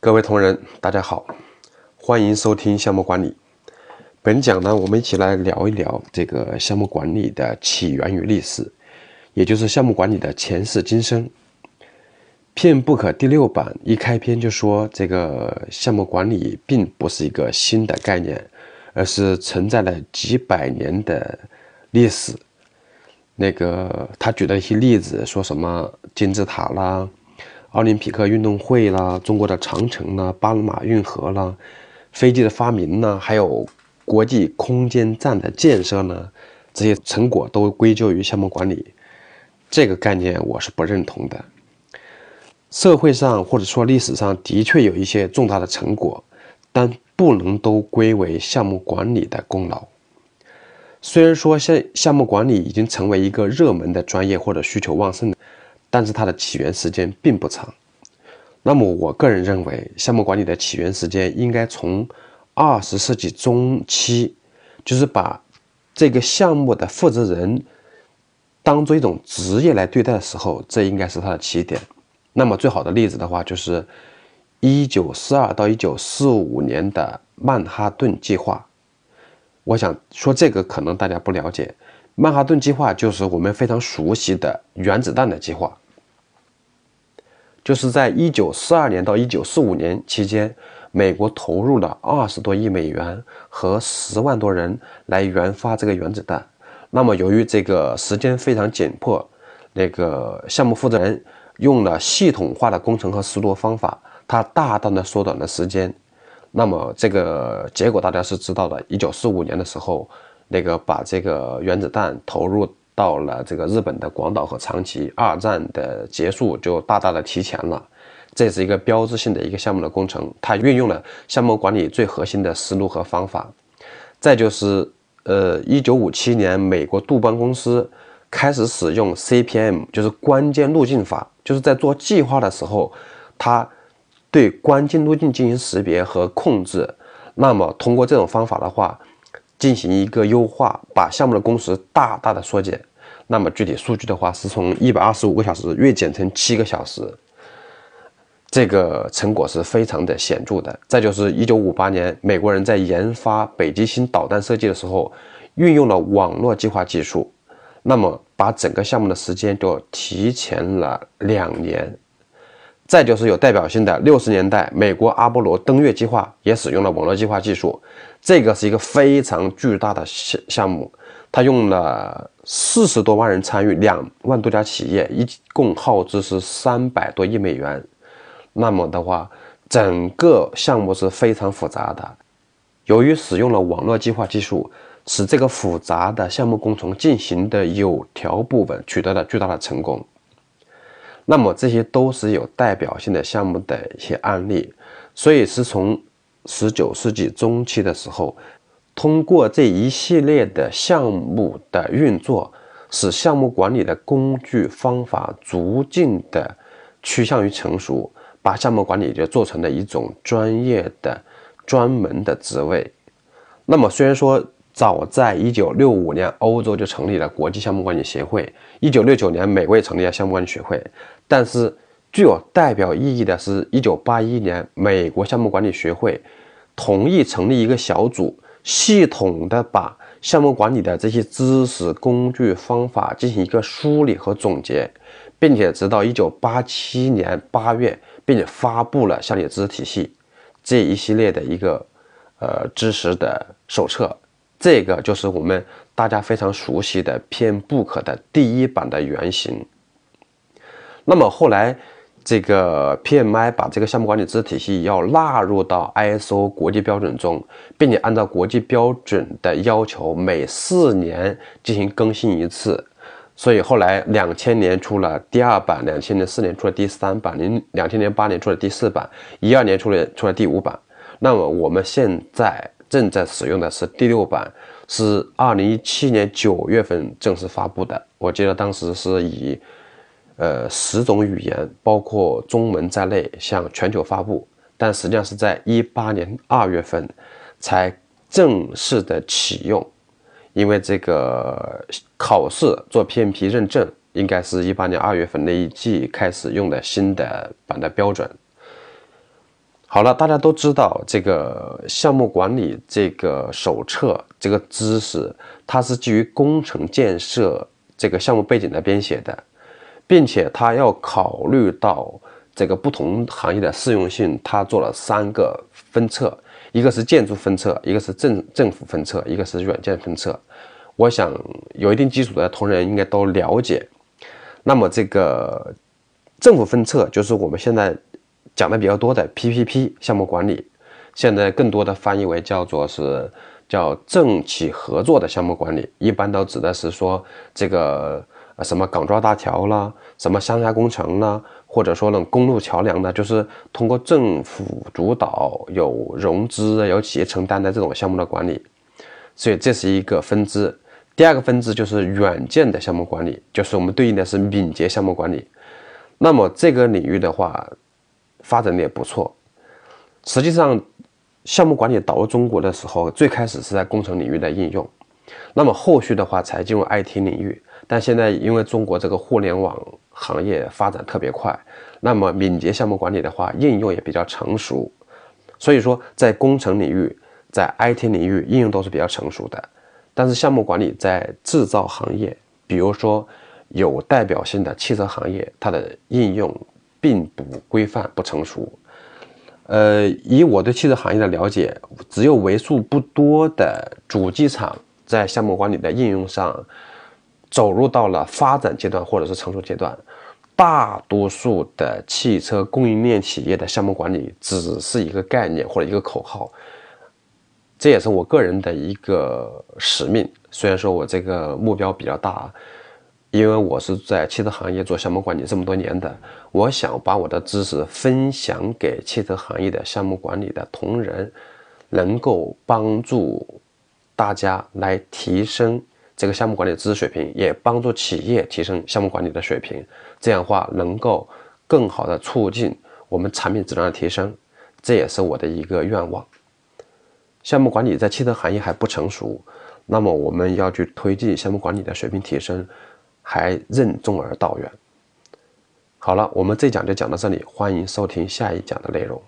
各位同仁，大家好，欢迎收听项目管理。本讲呢，我们一起来聊一聊这个项目管理的起源与历史，也就是项目管理的前世今生。片 book 第六版一开篇就说，这个项目管理并不是一个新的概念，而是存在了几百年的历史。那个他举的一些例子，说什么金字塔啦。奥林匹克运动会啦，中国的长城啦，巴拿马运河啦，飞机的发明呢，还有国际空间站的建设呢，这些成果都归咎于项目管理。这个概念我是不认同的。社会上或者说历史上的确有一些重大的成果，但不能都归为项目管理的功劳。虽然说项项目管理已经成为一个热门的专业或者需求旺盛的。但是它的起源时间并不长，那么我个人认为，项目管理的起源时间应该从二十世纪中期，就是把这个项目的负责人当做一种职业来对待的时候，这应该是它的起点。那么最好的例子的话，就是一九四二到一九四五年的曼哈顿计划。我想说这个可能大家不了解。曼哈顿计划就是我们非常熟悉的原子弹的计划，就是在一九四二年到一九四五年期间，美国投入了二十多亿美元和十万多人来研发这个原子弹。那么由于这个时间非常紧迫，那个项目负责人用了系统化的工程和思路方法，他大大的缩短了时间。那么这个结果大家是知道的，一九四五年的时候。那个把这个原子弹投入到了这个日本的广岛和长崎，二战的结束就大大的提前了。这是一个标志性的一个项目的工程，它运用了项目管理最核心的思路和方法。再就是，呃，一九五七年，美国杜邦公司开始使用 CPM，就是关键路径法，就是在做计划的时候，它对关键路径进行识别和控制。那么通过这种方法的话，进行一个优化，把项目的工时大大的缩减。那么具体数据的话，是从一百二十五个小时锐减成七个小时，这个成果是非常的显著的。再就是一九五八年，美国人在研发北极星导弹设计的时候，运用了网络计划技术，那么把整个项目的时间就提前了两年。再就是有代表性的六十年代，美国阿波罗登月计划也使用了网络计划技术，这个是一个非常巨大的项项目，它用了四十多万人参与，两万多家企业，一共耗资是三百多亿美元。那么的话，整个项目是非常复杂的，由于使用了网络计划技术，使这个复杂的项目工程进行的有条不紊，取得了巨大的成功。那么这些都是有代表性的项目的一些案例，所以是从十九世纪中期的时候，通过这一系列的项目的运作，使项目管理的工具方法逐渐的趋向于成熟，把项目管理就做成了一种专业的、专门的职位。那么虽然说，早在一九六五年，欧洲就成立了国际项目管理协会。一九六九年，美国也成立了项目管理学会。但是，具有代表意义的是，一九八一年，美国项目管理学会同意成立一个小组，系统的把项目管理的这些知识、工具、方法进行一个梳理和总结，并且直到一九八七年八月，并且发布了项目知识体系这一系列的一个呃知识的手册。这个就是我们大家非常熟悉的 PM Book 的第一版的原型。那么后来，这个 PMI 把这个项目管理知识体系要纳入到 ISO 国际标准中，并且按照国际标准的要求，每四年进行更新一次。所以后来两千年出了第二版，两千年四年出了第三版，零两千年八年出了第四版，一二年出了出了第五版。那么我们现在。正在使用的是第六版，是二零一七年九月份正式发布的。我记得当时是以，呃，十种语言，包括中文在内，向全球发布。但实际上是在一八年二月份才正式的启用，因为这个考试做 PMP 认证，应该是一八年二月份那一季开始用的新的版的标准。好了，大家都知道这个项目管理这个手册这个知识，它是基于工程建设这个项目背景来编写的，并且它要考虑到这个不同行业的适用性，它做了三个分册，一个是建筑分册，一个是政政府分册，一个是软件分册。我想有一定基础的同仁应该都了解。那么这个政府分册就是我们现在。讲的比较多的 PPP 项目管理，现在更多的翻译为叫做是叫政企合作的项目管理，一般都指的是说这个什么港珠澳大桥啦，什么三峡工程啦，或者说呢公路桥梁呢，就是通过政府主导、有融资、有企业承担的这种项目的管理。所以这是一个分支。第二个分支就是软件的项目管理，就是我们对应的是敏捷项目管理。那么这个领域的话。发展的也不错。实际上，项目管理导入中国的时候，最开始是在工程领域的应用，那么后续的话才进入 IT 领域。但现在因为中国这个互联网行业发展特别快，那么敏捷项目管理的话应用也比较成熟，所以说在工程领域、在 IT 领域应用都是比较成熟的。但是项目管理在制造行业，比如说有代表性的汽车行业，它的应用。并不规范、不成熟。呃，以我对汽车行业的了解，只有为数不多的主机厂在项目管理的应用上走入到了发展阶段或者是成熟阶段。大多数的汽车供应链企业的项目管理只是一个概念或者一个口号。这也是我个人的一个使命。虽然说我这个目标比较大。因为我是在汽车行业做项目管理这么多年的，我想把我的知识分享给汽车行业的项目管理的同仁，能够帮助大家来提升这个项目管理知识水平，也帮助企业提升项目管理的水平。这样的话，能够更好的促进我们产品质量的提升，这也是我的一个愿望。项目管理在汽车行业还不成熟，那么我们要去推进项目管理的水平提升。还任重而道远。好了，我们这讲就讲到这里，欢迎收听下一讲的内容。